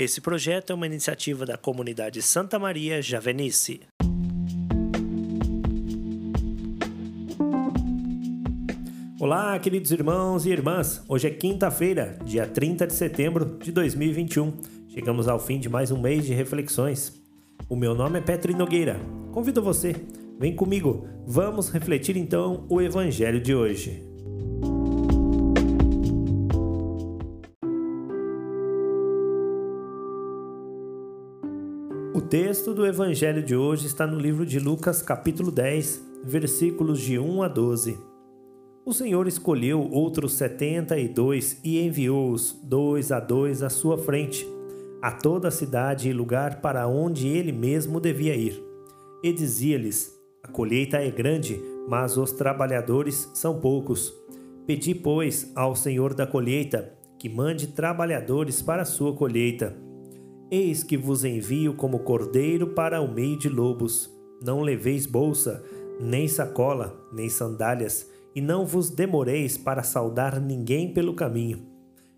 Esse projeto é uma iniciativa da comunidade Santa Maria Javenice. Olá, queridos irmãos e irmãs. Hoje é quinta-feira, dia 30 de setembro de 2021. Chegamos ao fim de mais um mês de reflexões. O meu nome é Petri Nogueira. Convido você, vem comigo. Vamos refletir então o evangelho de hoje. O texto do evangelho de hoje está no livro de Lucas, capítulo 10, versículos de 1 a 12. O Senhor escolheu outros setenta e dois e enviou-os dois a dois à sua frente, a toda cidade e lugar para onde ele mesmo devia ir. E dizia-lhes: A colheita é grande, mas os trabalhadores são poucos. Pedi, pois, ao Senhor da colheita que mande trabalhadores para a sua colheita. Eis que vos envio como cordeiro para o meio de lobos. Não leveis bolsa, nem sacola, nem sandálias, e não vos demoreis para saudar ninguém pelo caminho.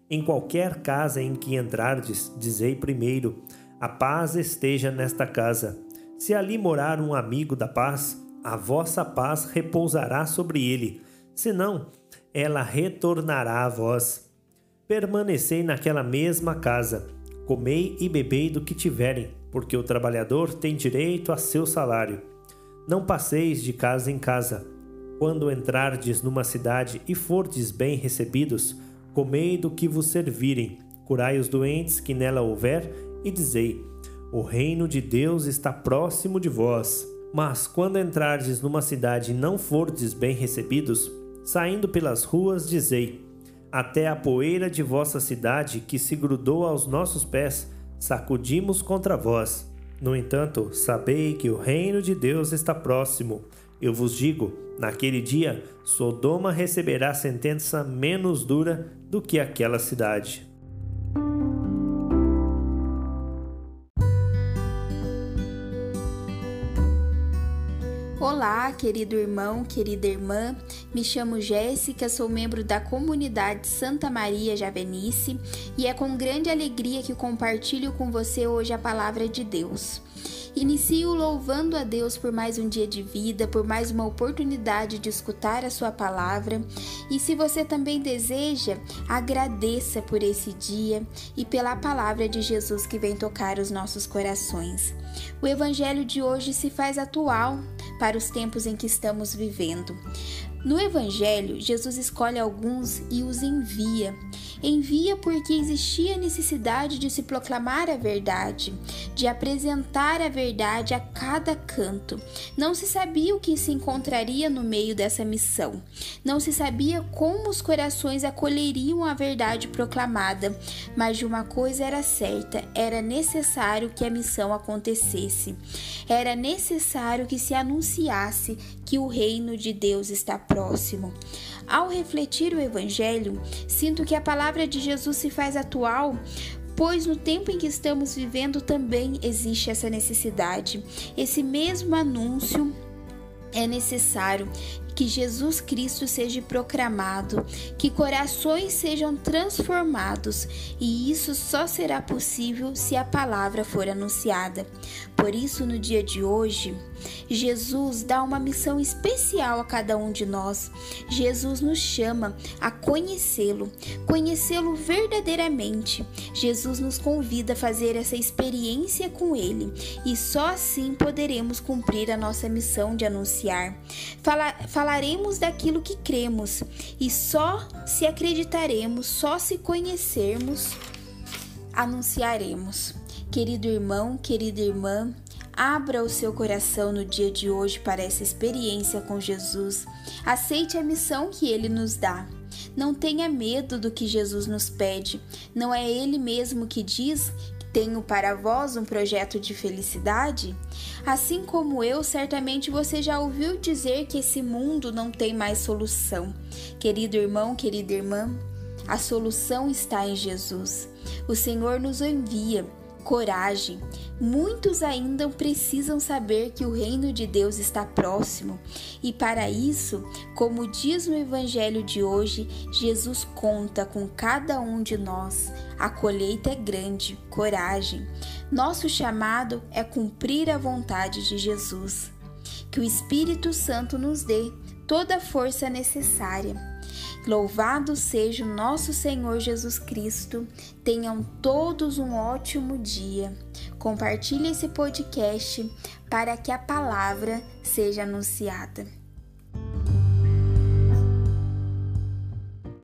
Em qualquer casa em que entrardes, dizei primeiro: A paz esteja nesta casa. Se ali morar um amigo da paz, a vossa paz repousará sobre ele, senão ela retornará a vós. Permanecei naquela mesma casa Comei e bebei do que tiverem, porque o trabalhador tem direito a seu salário. Não passeis de casa em casa. Quando entrardes numa cidade e fordes bem recebidos, comei do que vos servirem, curai os doentes que nela houver, e dizei: O reino de Deus está próximo de vós. Mas quando entrardes numa cidade e não fordes bem recebidos, saindo pelas ruas, dizei: até a poeira de vossa cidade que se grudou aos nossos pés, sacudimos contra vós. No entanto, sabei que o reino de Deus está próximo. Eu vos digo: naquele dia, Sodoma receberá sentença menos dura do que aquela cidade. Olá, querido irmão, querida irmã. Me chamo Jéssica, sou membro da comunidade Santa Maria Javenice e é com grande alegria que compartilho com você hoje a palavra de Deus. Inicio louvando a Deus por mais um dia de vida, por mais uma oportunidade de escutar a Sua palavra. E se você também deseja, agradeça por esse dia e pela palavra de Jesus que vem tocar os nossos corações. O Evangelho de hoje se faz atual para os tempos em que estamos vivendo. No Evangelho, Jesus escolhe alguns e os envia. Envia porque existia necessidade de se proclamar a verdade, de apresentar a verdade a cada canto. Não se sabia o que se encontraria no meio dessa missão. Não se sabia como os corações acolheriam a verdade proclamada, mas de uma coisa era certa: era necessário que a missão acontecesse. Era necessário que se anunciasse que o reino de Deus está próximo. Ao refletir o Evangelho, sinto que a palavra de Jesus se faz atual pois no tempo em que estamos vivendo também existe essa necessidade. Esse mesmo anúncio é necessário que Jesus Cristo seja proclamado, que corações sejam transformados, e isso só será possível se a palavra for anunciada. Por isso, no dia de hoje, Jesus dá uma missão especial a cada um de nós. Jesus nos chama a conhecê-lo, conhecê-lo verdadeiramente. Jesus nos convida a fazer essa experiência com ele e só assim poderemos cumprir a nossa missão de anunciar. Fala, falaremos daquilo que cremos e só se acreditaremos, só se conhecermos, anunciaremos. Querido irmão, querida irmã, Abra o seu coração no dia de hoje para essa experiência com Jesus. Aceite a missão que ele nos dá. Não tenha medo do que Jesus nos pede. Não é ele mesmo que diz tenho para vós um projeto de felicidade? Assim como eu, certamente você já ouviu dizer que esse mundo não tem mais solução. Querido irmão, querida irmã, a solução está em Jesus. O Senhor nos envia coragem. Muitos ainda precisam saber que o reino de Deus está próximo, e para isso, como diz no evangelho de hoje, Jesus conta com cada um de nós. A colheita é grande, coragem. Nosso chamado é cumprir a vontade de Jesus. Que o Espírito Santo nos dê toda a força necessária Louvado seja o nosso Senhor Jesus Cristo. Tenham todos um ótimo dia. Compartilhe esse podcast para que a palavra seja anunciada.